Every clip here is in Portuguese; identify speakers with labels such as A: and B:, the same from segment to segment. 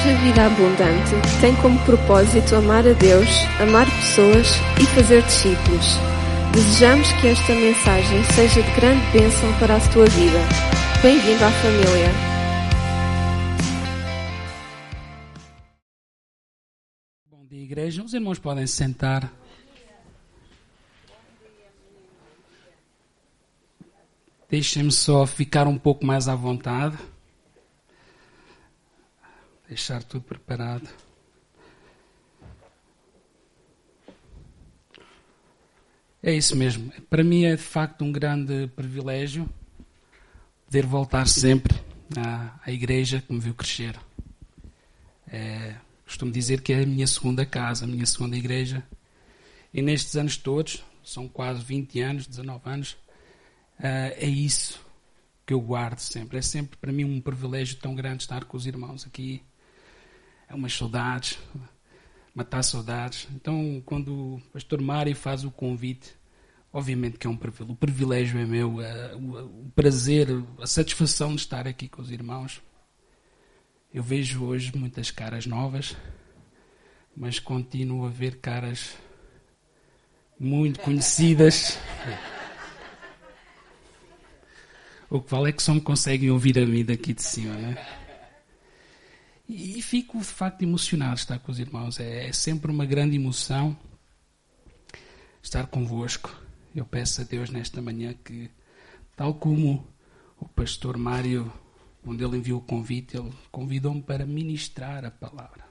A: Igreja Vida Abundante tem como propósito amar a Deus, amar pessoas e fazer discípulos. Desejamos que esta mensagem seja de grande bênção para a tua vida. Bem-vindo à família.
B: Bom dia, igreja. Os irmãos podem se sentar. Deixem-me só ficar um pouco mais à vontade. Deixar tudo preparado. É isso mesmo. Para mim é de facto um grande privilégio poder voltar sempre à, à igreja que me viu crescer. É, costumo dizer que é a minha segunda casa, a minha segunda igreja. E nestes anos todos, são quase 20 anos, 19 anos, uh, é isso que eu guardo sempre. É sempre para mim um privilégio tão grande estar com os irmãos aqui. É umas saudades, matar saudades. Então, quando o pastor Mário faz o convite, obviamente que é um privilégio. O privilégio é meu, uh, o, o prazer, a satisfação de estar aqui com os irmãos. Eu vejo hoje muitas caras novas, mas continuo a ver caras muito conhecidas. O que vale é que só me conseguem ouvir a mim daqui de cima, né? E fico de facto emocionado de estar com os irmãos. É, é sempre uma grande emoção estar convosco. Eu peço a Deus nesta manhã que, tal como o pastor Mário, onde ele enviou o convite, ele convidou-me para ministrar a palavra.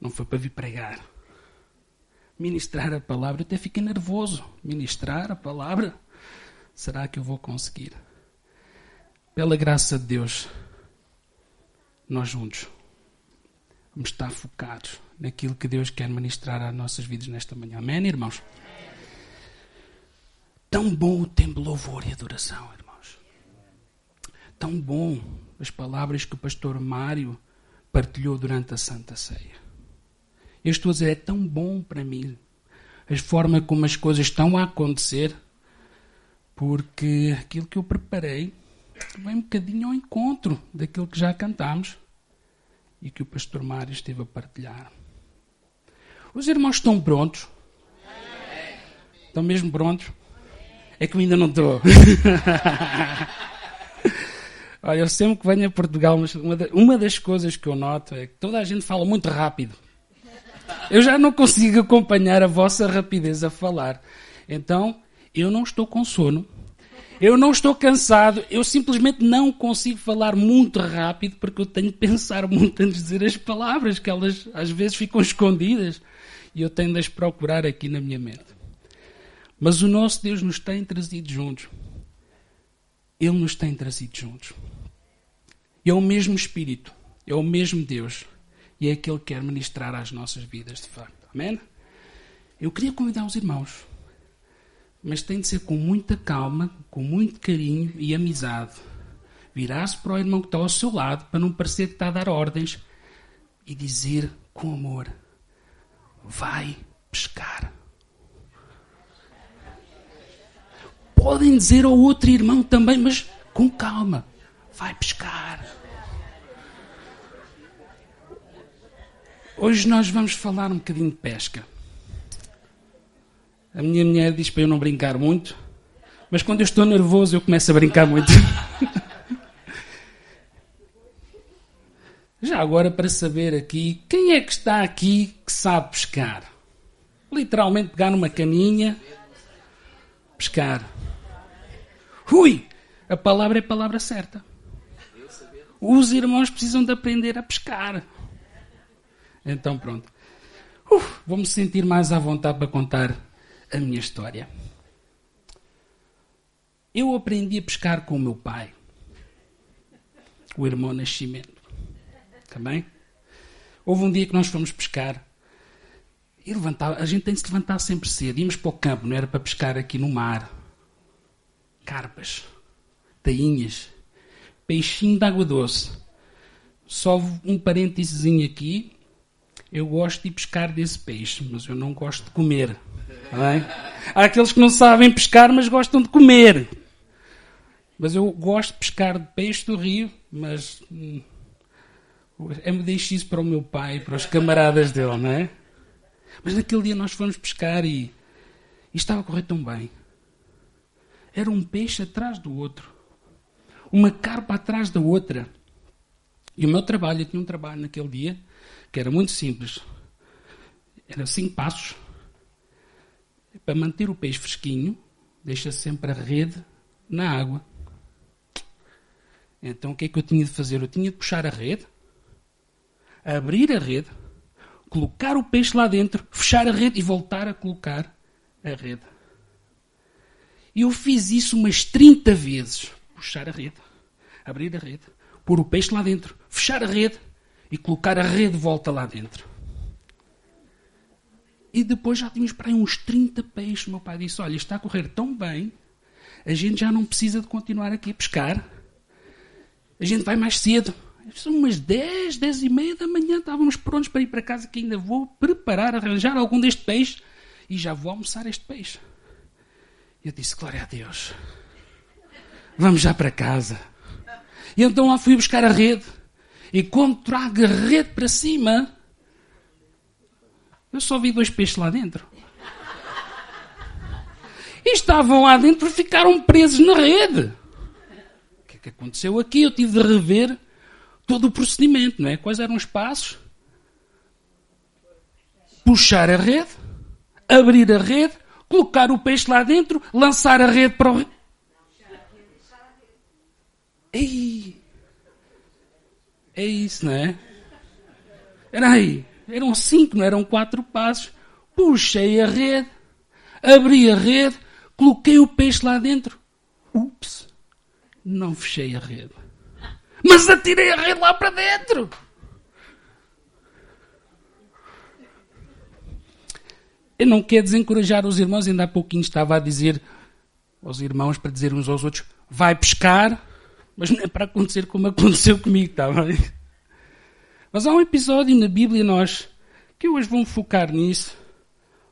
B: Não foi para vir pregar. Ministrar a palavra, eu até fiquei nervoso. Ministrar a palavra. Será que eu vou conseguir? Pela graça de Deus, nós juntos vamos estar focados naquilo que Deus quer ministrar às nossas vidas nesta manhã. Amém, irmãos? Tão bom o tempo de louvor e adoração, irmãos. Tão bom as palavras que o pastor Mário partilhou durante a Santa Ceia. Eu estou a dizer, é tão bom para mim a forma como as coisas estão a acontecer porque aquilo que eu preparei vem um bocadinho ao encontro daquilo que já cantámos e que o pastor Mário esteve a partilhar. Os irmãos estão prontos? Estão mesmo prontos? É que eu ainda não estou. Olha, eu sempre que venho a Portugal, uma das coisas que eu noto é que toda a gente fala muito rápido. Eu já não consigo acompanhar a vossa rapidez a falar. Então, eu não estou com sono, eu não estou cansado, eu simplesmente não consigo falar muito rápido porque eu tenho que pensar muito antes de dizer as palavras, que elas às vezes ficam escondidas e eu tenho de as procurar aqui na minha mente. Mas o nosso Deus nos tem trazido juntos. Ele nos tem trazido juntos. É o mesmo Espírito, é o mesmo Deus e é aquele que quer ministrar às nossas vidas, de facto. Amém? Eu queria convidar os irmãos mas tem de ser com muita calma, com muito carinho e amizade. Virar-se para o irmão que está ao seu lado, para não parecer que está a dar ordens, e dizer com amor: Vai pescar. Podem dizer ao outro irmão também, mas com calma: Vai pescar. Hoje nós vamos falar um bocadinho de pesca. A minha mulher diz para eu não brincar muito, mas quando eu estou nervoso eu começo a brincar muito. Já agora para saber aqui, quem é que está aqui que sabe pescar? Literalmente pegar numa caninha, pescar. Ui! A palavra é a palavra certa. Os irmãos precisam de aprender a pescar. Então pronto. Uf, vou-me sentir mais à vontade para contar a minha história. Eu aprendi a pescar com o meu pai, o irmão Nascimento. Também? Houve um dia que nós fomos pescar e levantava, a gente tem de se levantar sempre cedo. Íamos para o campo, não era para pescar aqui no mar. Carpas, tainhas, peixinho de água doce. Só um parênteses aqui. Eu gosto de pescar desse peixe, mas eu não gosto de comer. Há aqueles que não sabem pescar, mas gostam de comer. Mas eu gosto de pescar de peixe do rio, mas hum, É me deixe isso para o meu pai, para os camaradas dele, não é? Mas naquele dia nós fomos pescar e, e estava a correr tão bem. Era um peixe atrás do outro. Uma carpa atrás da outra. E o meu trabalho, eu tinha um trabalho naquele dia que era muito simples. Era cinco passos. Para manter o peixe fresquinho, deixa sempre a rede na água. Então o que é que eu tinha de fazer? Eu tinha de puxar a rede, abrir a rede, colocar o peixe lá dentro, fechar a rede e voltar a colocar a rede. E eu fiz isso umas 30 vezes. Puxar a rede, abrir a rede, pôr o peixe lá dentro, fechar a rede e colocar a rede de volta lá dentro. E depois já tínhamos para aí uns 30 peixes. Meu pai disse: Olha, está a correr tão bem, a gente já não precisa de continuar aqui a pescar. A gente vai mais cedo. São umas 10, 10 e meia da manhã, estávamos prontos para ir para casa, que ainda vou preparar, arranjar algum deste peixe e já vou almoçar este peixe. Eu disse, glória a Deus. Vamos já para casa. E então lá fui buscar a rede. E quando trago a rede para cima, eu só vi dois peixes lá dentro. E estavam lá dentro e ficaram presos na rede. O que é que aconteceu aqui? Eu tive de rever todo o procedimento, não é? Quais eram os passos? Puxar a rede, abrir a rede, colocar o peixe lá dentro, lançar a rede para o. Ei! É isso, não é? Era aí. Eram cinco, não eram quatro passos. Puxei a rede, abri a rede, coloquei o peixe lá dentro. Ups! Não fechei a rede. Mas atirei a rede lá para dentro. Eu não quero desencorajar os irmãos, ainda há pouquinho estava a dizer aos irmãos para dizer uns aos outros: vai pescar, mas não é para acontecer como aconteceu comigo, está bem? Mas há um episódio na Bíblia nós que hoje vamos focar nisso,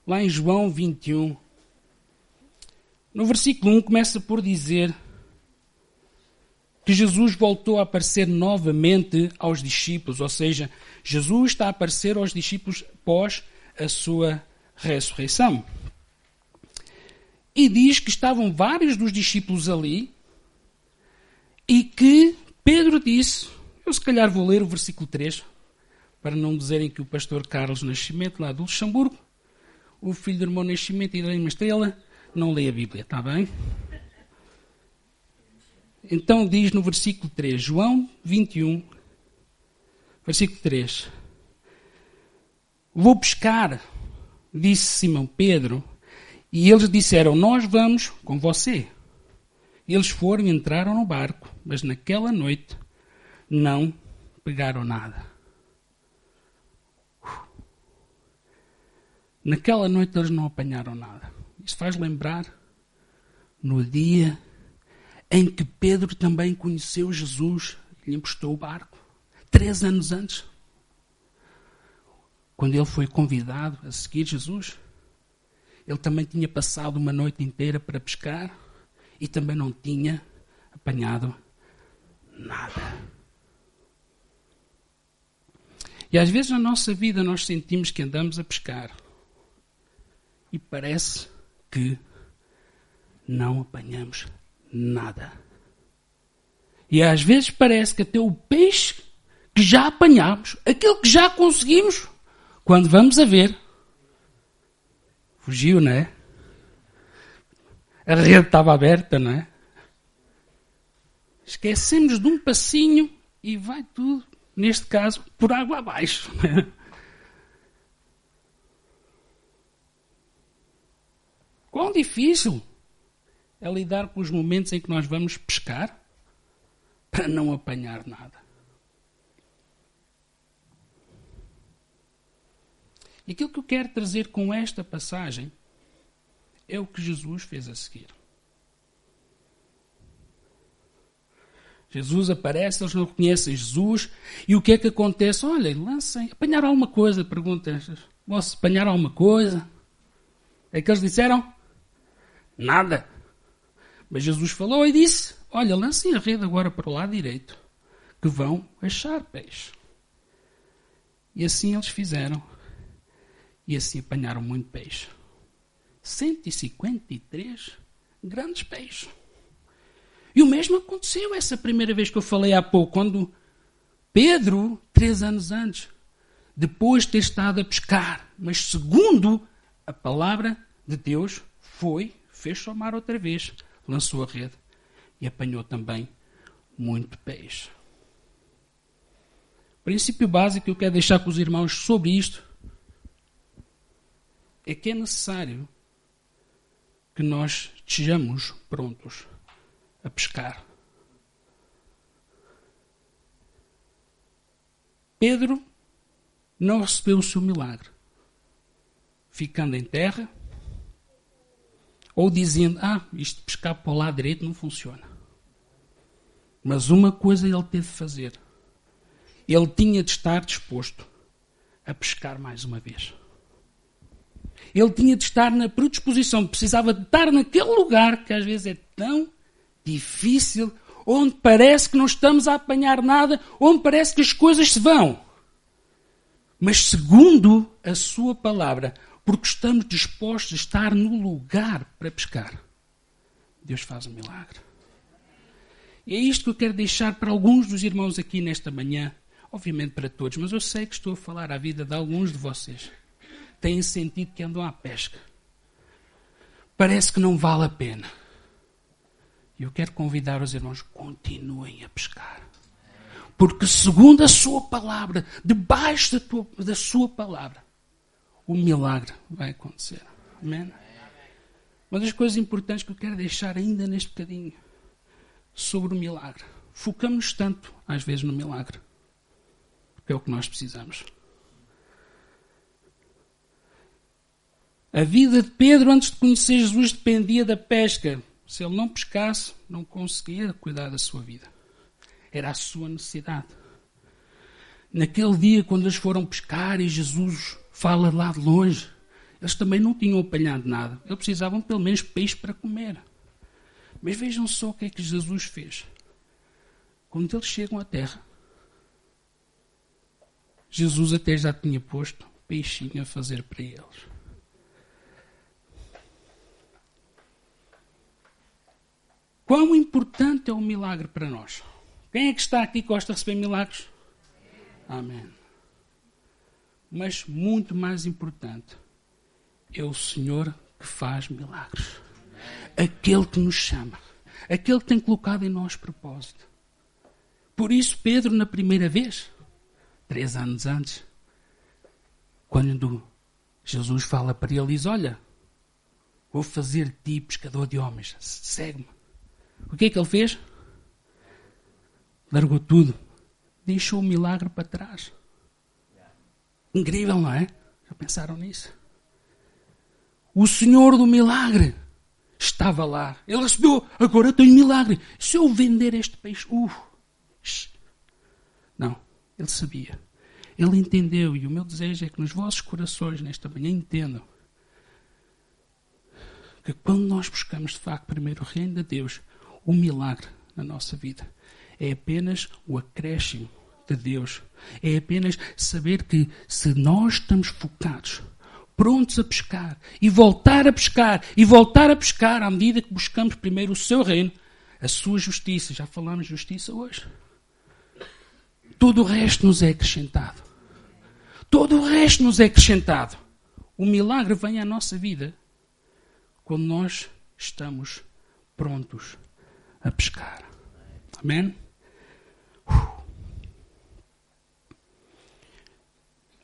B: lá em João 21. No versículo 1 começa por dizer que Jesus voltou a aparecer novamente aos discípulos, ou seja, Jesus está a aparecer aos discípulos pós a sua ressurreição. E diz que estavam vários dos discípulos ali e que Pedro disse, eu se calhar vou ler o versículo 3, para não dizerem que o pastor Carlos Nascimento, lá do Luxemburgo, o filho do irmão Nascimento e da irmã Estrela, não lê a Bíblia, está bem? Então diz no versículo 3, João 21, versículo 3. Vou pescar, disse Simão Pedro, e eles disseram: Nós vamos com você. Eles foram e entraram no barco, mas naquela noite não pegaram nada. Naquela noite eles não apanharam nada. Isso faz lembrar no dia em que Pedro também conheceu Jesus e lhe emprestou o barco. Três anos antes. Quando ele foi convidado a seguir Jesus, ele também tinha passado uma noite inteira para pescar e também não tinha apanhado nada. E às vezes na nossa vida nós sentimos que andamos a pescar e parece que não apanhamos nada. E às vezes parece que até o peixe que já apanhámos, aquilo que já conseguimos, quando vamos a ver, fugiu, não é? A rede estava aberta, não é? Esquecemos de um passinho e vai tudo, neste caso, por água abaixo. É? Quão difícil é lidar com os momentos em que nós vamos pescar para não apanhar nada. E aquilo que eu quero trazer com esta passagem é o que Jesus fez a seguir. Jesus aparece, eles não conhecem Jesus, e o que é que acontece? Olha, lancem, apanharam alguma coisa? Pergunta, posso apanhar alguma coisa? É que eles disseram? Nada. Mas Jesus falou e disse: Olha, lancem a rede agora para o lado direito, que vão achar peixe. E assim eles fizeram. E assim apanharam muito peixe. 153 grandes peixes. E o mesmo aconteceu essa primeira vez que eu falei há pouco, quando Pedro, três anos antes, depois de ter estado a pescar, mas segundo a palavra de Deus, foi, fez o mar outra vez, lançou a rede e apanhou também muito peixe. O princípio básico que eu quero deixar com os irmãos sobre isto é que é necessário que nós estejamos prontos a pescar. Pedro não recebeu o seu milagre ficando em terra ou dizendo: Ah, isto de pescar para o lado direito não funciona. Mas uma coisa ele teve de fazer: ele tinha de estar disposto a pescar mais uma vez. Ele tinha de estar na predisposição, precisava de estar naquele lugar que às vezes é tão difícil, onde parece que não estamos a apanhar nada, onde parece que as coisas se vão. Mas segundo a sua palavra, porque estamos dispostos a estar no lugar para pescar, Deus faz um milagre. E é isto que eu quero deixar para alguns dos irmãos aqui nesta manhã, obviamente para todos, mas eu sei que estou a falar à vida de alguns de vocês. Têm sentido que andam à pesca. Parece que não vale a pena. E eu quero convidar os irmãos, continuem a pescar. Porque segundo a sua palavra, debaixo da, tua, da sua palavra, o milagre vai acontecer. Amém? Uma das coisas importantes que eu quero deixar ainda neste bocadinho sobre o milagre. Focamos tanto, às vezes, no milagre. Porque é o que nós precisamos. A vida de Pedro, antes de conhecer Jesus, dependia da pesca. Se ele não pescasse, não conseguia cuidar da sua vida. Era a sua necessidade. Naquele dia, quando eles foram pescar e Jesus fala lá de longe. Eles também não tinham apanhado nada. Eles precisavam pelo menos peixe para comer. Mas vejam só o que é que Jesus fez. Quando eles chegam à terra, Jesus até já tinha posto peixinho a fazer para eles. Quão importante é o milagre para nós? Quem é que está aqui que gosta de receber milagres? Amém. Mas muito mais importante é o Senhor que faz milagres. Aquele que nos chama. Aquele que tem colocado em nós propósito. Por isso, Pedro, na primeira vez, três anos antes, quando Jesus fala para ele, diz: Olha, vou fazer de ti pescador de homens, segue-me. O que é que ele fez? Largou tudo, deixou o milagre para trás. Incrível, não é? Já pensaram nisso? O Senhor do milagre estava lá. Ele recebeu, agora tem milagre. Se eu vender este peixe, uh, não, ele sabia. Ele entendeu, e o meu desejo é que nos vossos corações, nesta manhã, entendam que quando nós buscamos de facto primeiro o reino de Deus, o milagre na nossa vida é apenas o acréscimo de Deus. É apenas saber que se nós estamos focados, prontos a pescar e voltar a pescar e voltar a pescar à medida que buscamos primeiro o seu reino, a sua justiça. Já falamos de justiça hoje. Todo o resto nos é acrescentado. Todo o resto nos é acrescentado. O milagre vem à nossa vida quando nós estamos prontos a pescar. Amém?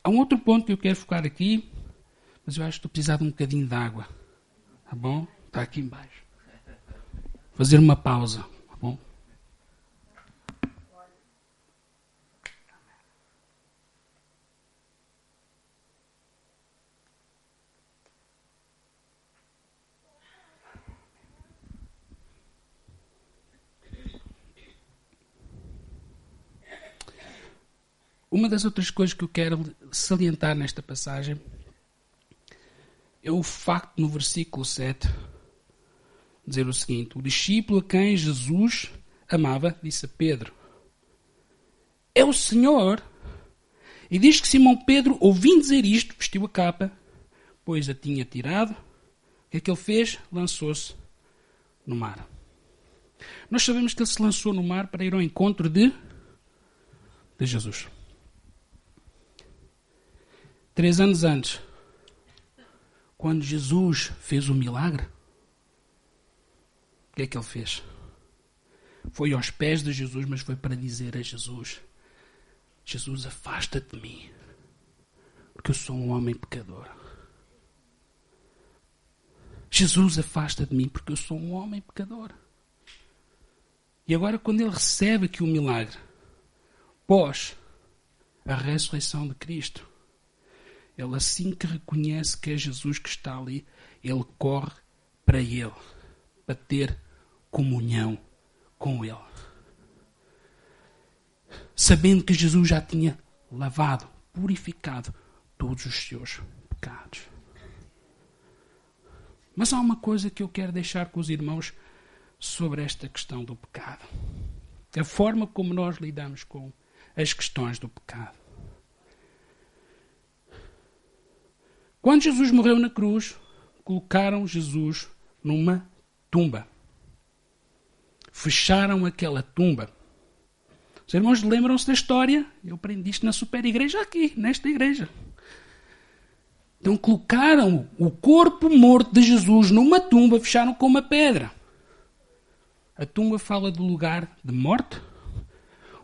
B: Há um outro ponto que eu quero focar aqui, mas eu acho que estou precisando de um bocadinho de água. Tá bom? Está aqui embaixo. Fazer uma pausa. Tá bom? Uma das outras coisas que eu quero salientar nesta passagem é o facto no versículo 7 dizer o seguinte: O discípulo a quem Jesus amava disse a Pedro: É o Senhor. E diz que Simão Pedro, ouvindo dizer isto, vestiu a capa, pois a tinha tirado. O que é que ele fez? Lançou-se no mar. Nós sabemos que ele se lançou no mar para ir ao encontro de, de Jesus. Três anos antes, quando Jesus fez o milagre, o que é que ele fez? Foi aos pés de Jesus, mas foi para dizer a Jesus: Jesus, afasta-te de mim, porque eu sou um homem pecador. Jesus, afasta de mim, porque eu sou um homem pecador. E agora, quando ele recebe aqui o milagre, pós a ressurreição de Cristo, ele, assim que reconhece que é Jesus que está ali, ele corre para ele, para ter comunhão com ele. Sabendo que Jesus já tinha lavado, purificado todos os seus pecados. Mas há uma coisa que eu quero deixar com os irmãos sobre esta questão do pecado. A forma como nós lidamos com as questões do pecado. Quando Jesus morreu na cruz, colocaram Jesus numa tumba. Fecharam aquela tumba. Os irmãos lembram-se da história? Eu aprendi isto na super igreja aqui, nesta igreja. Então colocaram o corpo morto de Jesus numa tumba, fecharam com uma pedra. A tumba fala do lugar de morte,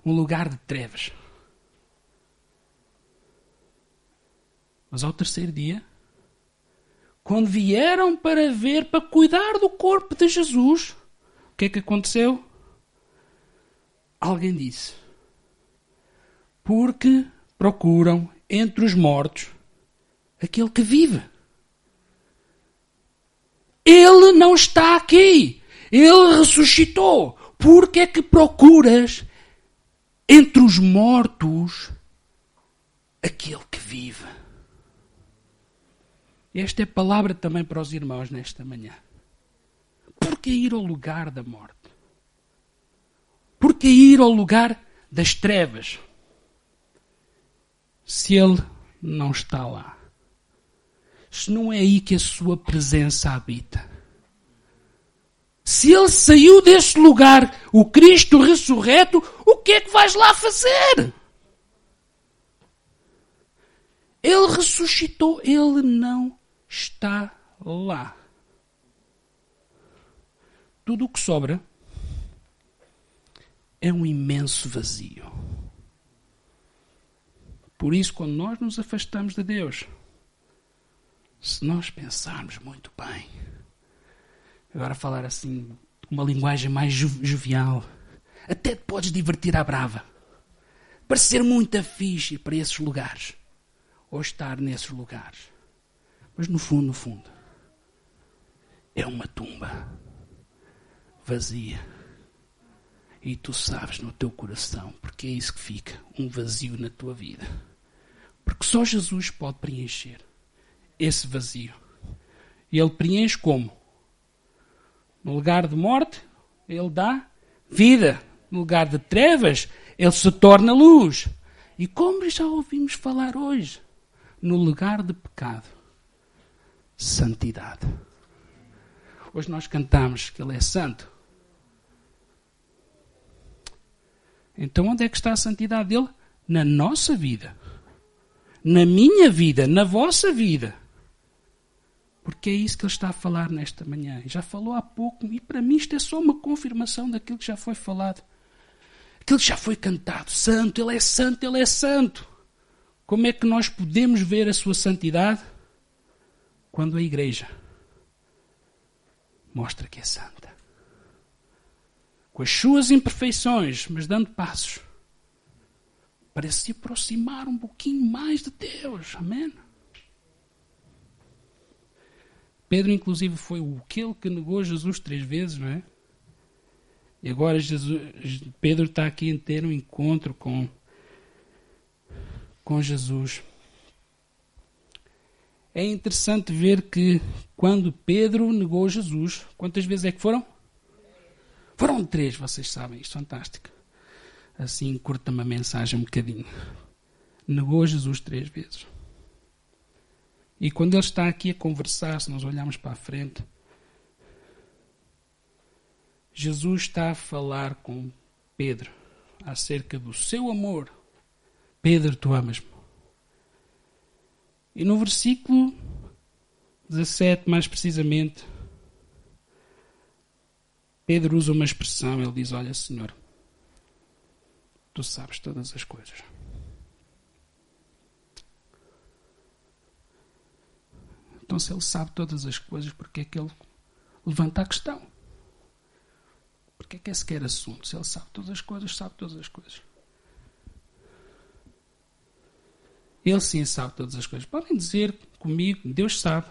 B: um lugar de trevas. Mas ao terceiro dia, quando vieram para ver, para cuidar do corpo de Jesus, o que é que aconteceu? Alguém disse: Porque procuram entre os mortos aquele que vive. Ele não está aqui. Ele ressuscitou. Por que é que procuras entre os mortos aquele que vive? Esta é palavra também para os irmãos nesta manhã. Por que ir ao lugar da morte? Por que ir ao lugar das trevas? Se ele não está lá se não é aí que a sua presença habita. Se ele saiu desse lugar, o Cristo ressurreto, o que é que vais lá fazer? Ele ressuscitou, ele não está lá. Tudo o que sobra é um imenso vazio. Por isso, quando nós nos afastamos de Deus, se nós pensarmos muito bem, agora falar assim, uma linguagem mais jovial, até te podes divertir à brava. Parecer muito fixe para esses lugares. Ou estar nesses lugares. Mas no fundo, no fundo, é uma tumba vazia. E tu sabes no teu coração, porque é isso que fica, um vazio na tua vida. Porque só Jesus pode preencher esse vazio. E ele preenche como? No lugar de morte, ele dá vida. No lugar de trevas, ele se torna luz. E como já ouvimos falar hoje, no lugar de pecado, santidade. Hoje nós cantamos que ele é santo. Então onde é que está a santidade dele? Na nossa vida. Na minha vida, na vossa vida. Porque é isso que ele está a falar nesta manhã. Já falou há pouco, e para mim isto é só uma confirmação daquilo que já foi falado. Aquilo que já foi cantado. Santo, ele é santo, ele é santo. Como é que nós podemos ver a sua santidade? Quando a igreja mostra que é santa. Com as suas imperfeições, mas dando passos para se aproximar um pouquinho mais de Deus. Amém? Pedro, inclusive, foi aquele que negou Jesus três vezes, não é? E agora Jesus, Pedro está aqui a ter um encontro com, com Jesus. É interessante ver que quando Pedro negou Jesus, quantas vezes é que foram? Foram três, vocês sabem, isto é fantástico. Assim, curta uma mensagem um bocadinho. negou Jesus três vezes. E quando ele está aqui a conversar, se nós olharmos para a frente, Jesus está a falar com Pedro acerca do seu amor. Pedro, tu amas-me. E no versículo 17, mais precisamente, Pedro usa uma expressão, ele diz: Olha, Senhor, tu sabes todas as coisas. Então, se ele sabe todas as coisas, porque é que ele levanta a questão? Porque é que é sequer assunto? Se ele sabe todas as coisas, sabe todas as coisas. Ele sim sabe todas as coisas. Podem dizer comigo, Deus sabe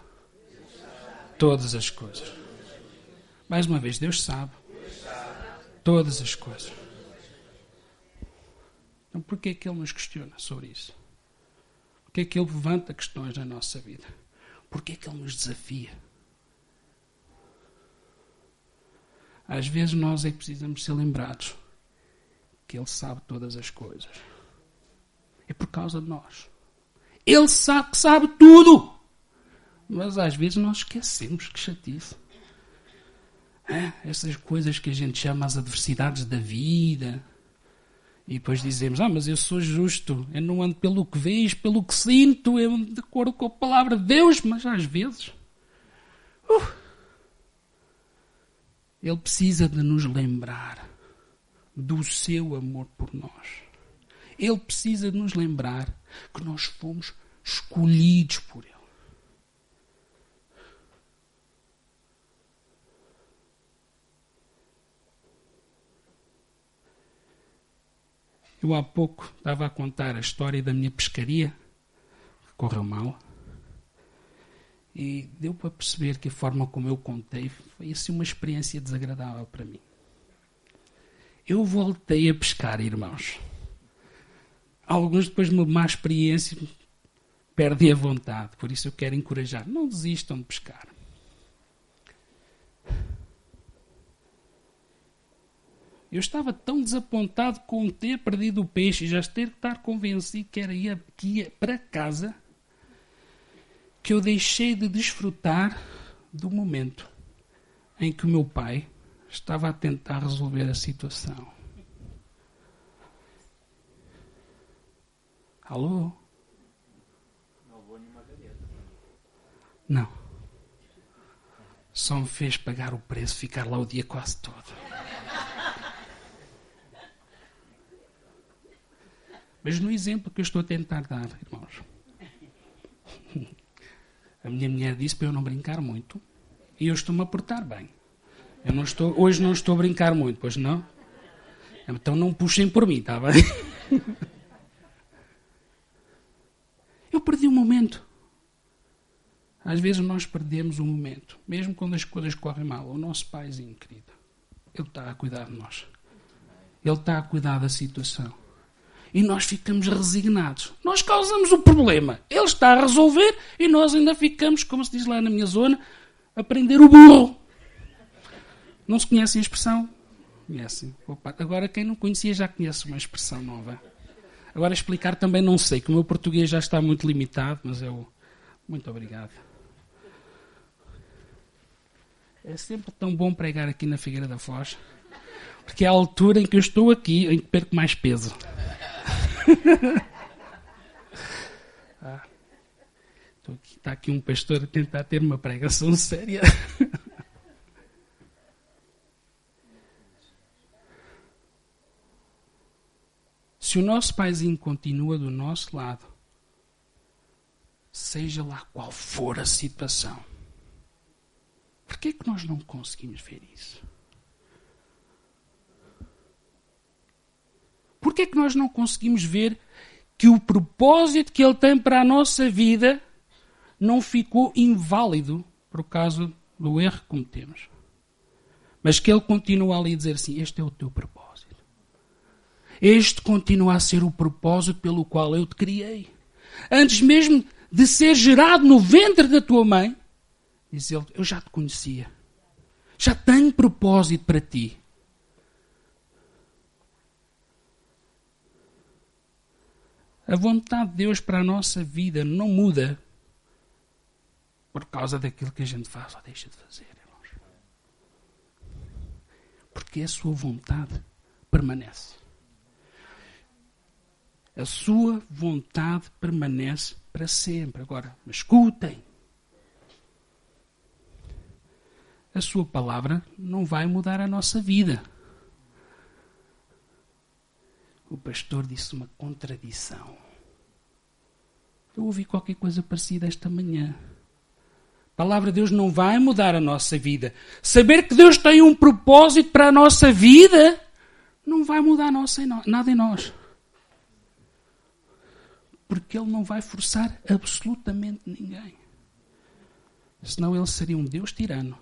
B: todas as coisas. Mais uma vez, Deus sabe todas as coisas. Então, porquê é que Ele nos questiona sobre isso? Porquê é que Ele levanta questões na nossa vida? Porquê é que Ele nos desafia? Às vezes nós é que precisamos ser lembrados que Ele sabe todas as coisas. É por causa de nós. Ele sabe que sabe tudo. Mas às vezes nós esquecemos que chatice. É, essas coisas que a gente chama as adversidades da vida. E depois dizemos: Ah, mas eu sou justo. Eu não ando pelo que vejo, pelo que sinto. Eu ando de acordo com a palavra de Deus. Mas às vezes. Uh, ele precisa de nos lembrar do seu amor por nós. Ele precisa de nos lembrar que nós fomos escolhidos por Ele. Eu há pouco estava a contar a história da minha pescaria, que correu mal. E deu para perceber que a forma como eu contei foi assim uma experiência desagradável para mim. Eu voltei a pescar, irmãos. Alguns, depois de uma má experiência, perdem a vontade. Por isso eu quero encorajar. Não desistam de pescar. Eu estava tão desapontado com ter perdido o peixe e já ter que estar convencido que era ir, que ia para casa que eu deixei de desfrutar do momento em que o meu pai estava a tentar resolver a situação. Alô? Não. Só me fez pagar o preço, ficar lá o dia quase todo. Mas no exemplo que eu estou a tentar dar, irmãos, a minha mulher disse para eu não brincar muito e eu estou-me a portar bem. Eu não estou, hoje não estou a brincar muito, pois não? Então não puxem por mim, está bem? Eu perdi o momento. Às vezes nós perdemos o momento, mesmo quando as coisas correm mal. O nosso paizinho, querido, ele está a cuidar de nós. Ele está a cuidar da situação e nós ficamos resignados. Nós causamos o problema. Ele está a resolver e nós ainda ficamos, como se diz lá na minha zona, a prender o burro. Não se conhece a expressão? Conhecem. Opa, agora, quem não conhecia já conhece uma expressão nova. Agora, explicar também não sei, que o meu português já está muito limitado, mas eu. Muito obrigado. É sempre tão bom pregar aqui na Figueira da Foz, porque é a altura em que eu estou aqui em que perco mais peso. ah, aqui, está aqui um pastor a tentar ter uma pregação séria. Se o nosso paizinho continua do nosso lado, seja lá qual for a situação, por que é que nós não conseguimos ver isso? Por que é que nós não conseguimos ver que o propósito que Ele tem para a nossa vida não ficou inválido por causa do erro que cometemos? Mas que Ele continua ali a dizer assim: Este é o teu propósito. Este continua a ser o propósito pelo qual eu te criei. Antes mesmo de ser gerado no ventre da tua mãe, diz Ele: Eu já te conhecia. Já tenho propósito para ti. A vontade de Deus para a nossa vida não muda por causa daquilo que a gente faz ou deixa de fazer, irmãos. Porque a sua vontade permanece. A sua vontade permanece para sempre. Agora, escutem. A sua palavra não vai mudar a nossa vida. O pastor disse uma contradição. Eu ouvi qualquer coisa parecida esta manhã. A palavra de Deus não vai mudar a nossa vida. Saber que Deus tem um propósito para a nossa vida não vai mudar nada em nós. Porque Ele não vai forçar absolutamente ninguém. Senão Ele seria um Deus tirano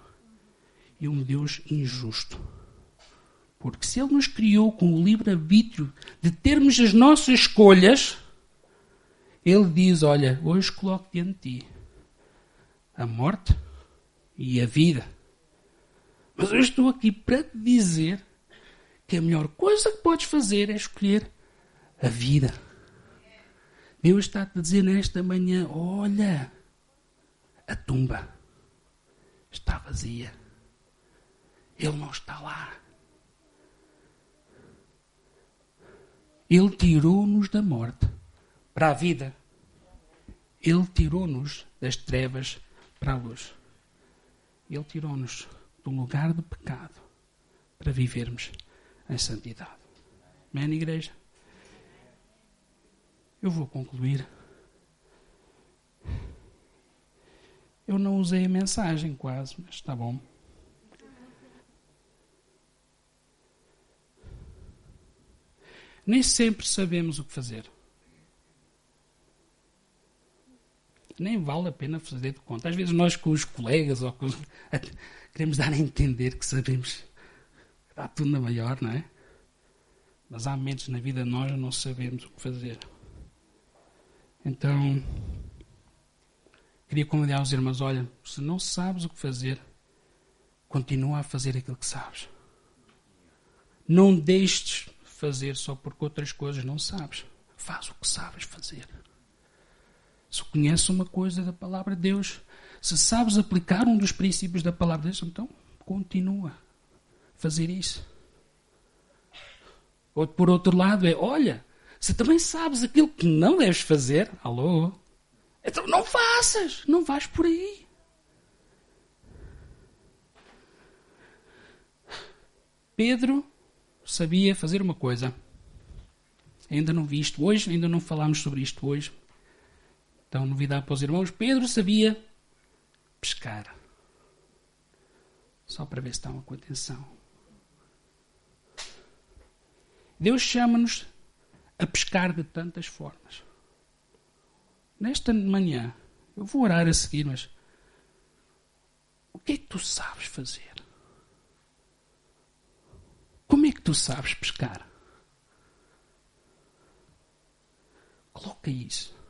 B: e um Deus injusto. Porque se Ele nos criou com o livre-arbítrio de termos as nossas escolhas, Ele diz: Olha, hoje coloco diante de ti a morte e a vida. Mas eu estou aqui para te dizer que a melhor coisa que podes fazer é escolher a vida. Deus está-te a dizer nesta manhã: olha, a tumba está vazia. Ele não está lá. Ele tirou-nos da morte para a vida. Ele tirou-nos das trevas para a luz. Ele tirou-nos do lugar de pecado para vivermos em santidade. Amém, igreja? Eu vou concluir. Eu não usei a mensagem quase, mas está bom. Nem sempre sabemos o que fazer. nem vale a pena fazer de conta. Às vezes nós com os colegas ou com os... queremos dar a entender que sabemos está tudo na maior, não é? Mas há momentos na vida nós não sabemos o que fazer. Então, queria convidar os irmãos, olha, se não sabes o que fazer, continua a fazer aquilo que sabes. Não deixes fazer só porque outras coisas não sabes. Faz o que sabes fazer. Se conheces uma coisa da palavra de Deus, se sabes aplicar um dos princípios da palavra de Deus, então continua a fazer isso. Ou por outro lado é, olha, se também sabes aquilo que não deves fazer, alô, então não faças, não vais por aí. Pedro sabia fazer uma coisa. Ainda não vi isto hoje, ainda não falámos sobre isto hoje, então, novidade para os irmãos: Pedro sabia pescar. Só para ver se estão com atenção. Deus chama-nos a pescar de tantas formas. Nesta manhã, eu vou orar a seguir, mas o que é que tu sabes fazer? Como é que tu sabes pescar? Coloca isso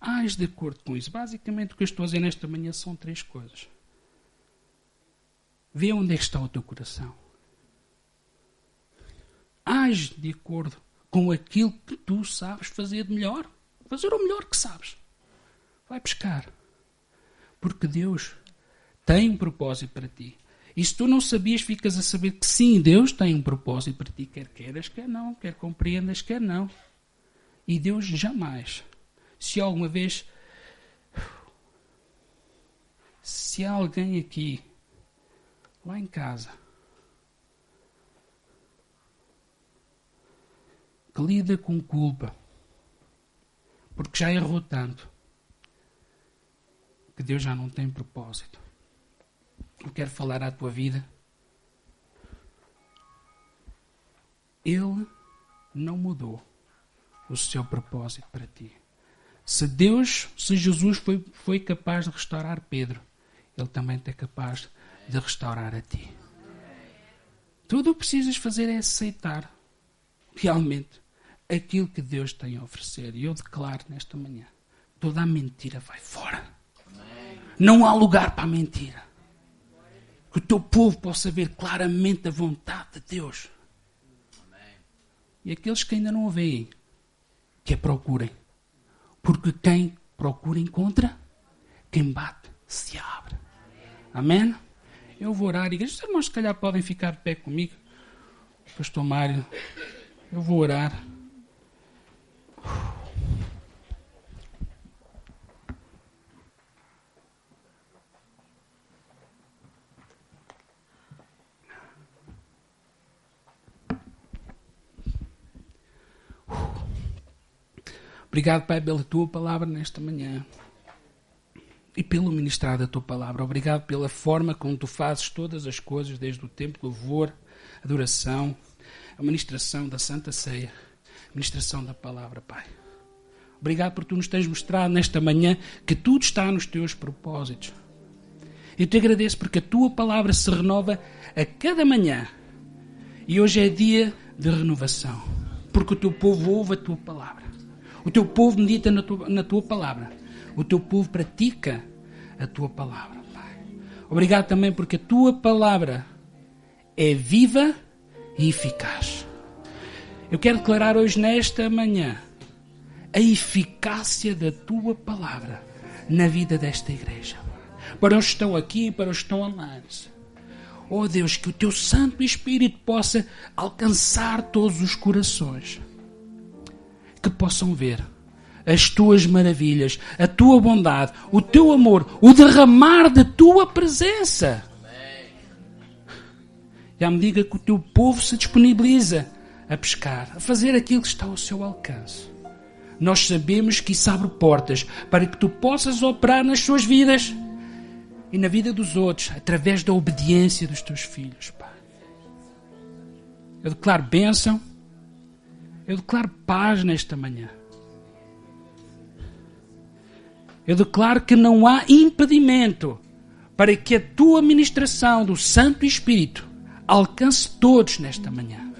B: age de acordo com isso. Basicamente, o que eu estou a dizer nesta manhã são três coisas. Vê onde é que está o teu coração. Age de acordo com aquilo que tu sabes fazer de melhor. Fazer o melhor que sabes. Vai pescar. Porque Deus tem um propósito para ti. E se tu não sabias, ficas a saber que sim, Deus tem um propósito para ti, quer queiras, quer não, quer compreendas, quer não. E Deus jamais se alguma vez. Se há alguém aqui, lá em casa, que lida com culpa, porque já errou tanto, que Deus já não tem propósito. Eu quero falar à tua vida. Ele não mudou o seu propósito para ti. Se Deus, se Jesus foi, foi capaz de restaurar Pedro, Ele também é capaz de restaurar a ti. Tudo o que precisas fazer é aceitar realmente aquilo que Deus tem a oferecer. E eu declaro nesta manhã: toda a mentira vai fora. Não há lugar para a mentira. Que o teu povo possa ver claramente a vontade de Deus. E aqueles que ainda não a veem, que a procurem Porque quem procura encontra, quem bate se abre. Amém? Eu vou orar. E os irmãos, se calhar, podem ficar de pé comigo. Pastor Mário, eu vou orar. Obrigado, Pai, pela tua palavra nesta manhã e pelo ministrar da tua palavra. Obrigado pela forma como tu fazes todas as coisas, desde o tempo louvor, adoração, a ministração da Santa Ceia, a ministração da palavra, Pai. Obrigado por tu nos tens mostrado nesta manhã que tudo está nos teus propósitos. Eu te agradeço porque a tua palavra se renova a cada manhã. E hoje é dia de renovação. Porque o teu povo ouve a tua palavra. O teu povo medita na tua, na tua palavra. O teu povo pratica a tua palavra, Pai. Obrigado também porque a tua palavra é viva e eficaz. Eu quero declarar hoje, nesta manhã, a eficácia da tua palavra na vida desta igreja. Para os que estão aqui para os que estão online. Oh Deus, que o teu Santo Espírito possa alcançar todos os corações que possam ver as tuas maravilhas, a tua bondade, o teu amor, o derramar da tua presença. E à medida que o teu povo se disponibiliza a pescar, a fazer aquilo que está ao seu alcance, nós sabemos que isso abre portas para que tu possas operar nas suas vidas e na vida dos outros, através da obediência dos teus filhos, Pai. Eu declaro bênção eu declaro paz nesta manhã. Eu declaro que não há impedimento para que a tua ministração do Santo Espírito alcance todos nesta manhã.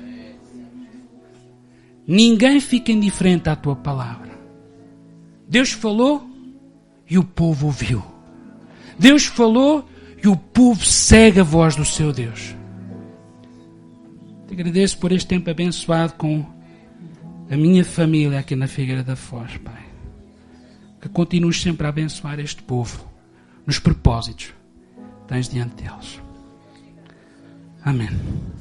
B: Ninguém fica indiferente à tua palavra. Deus falou e o povo ouviu. Deus falou e o povo segue a voz do seu Deus. Te agradeço por este tempo abençoado com a minha família aqui na Figueira da Foz, Pai. Que continues sempre a abençoar este povo nos propósitos que tens diante deles. Amém.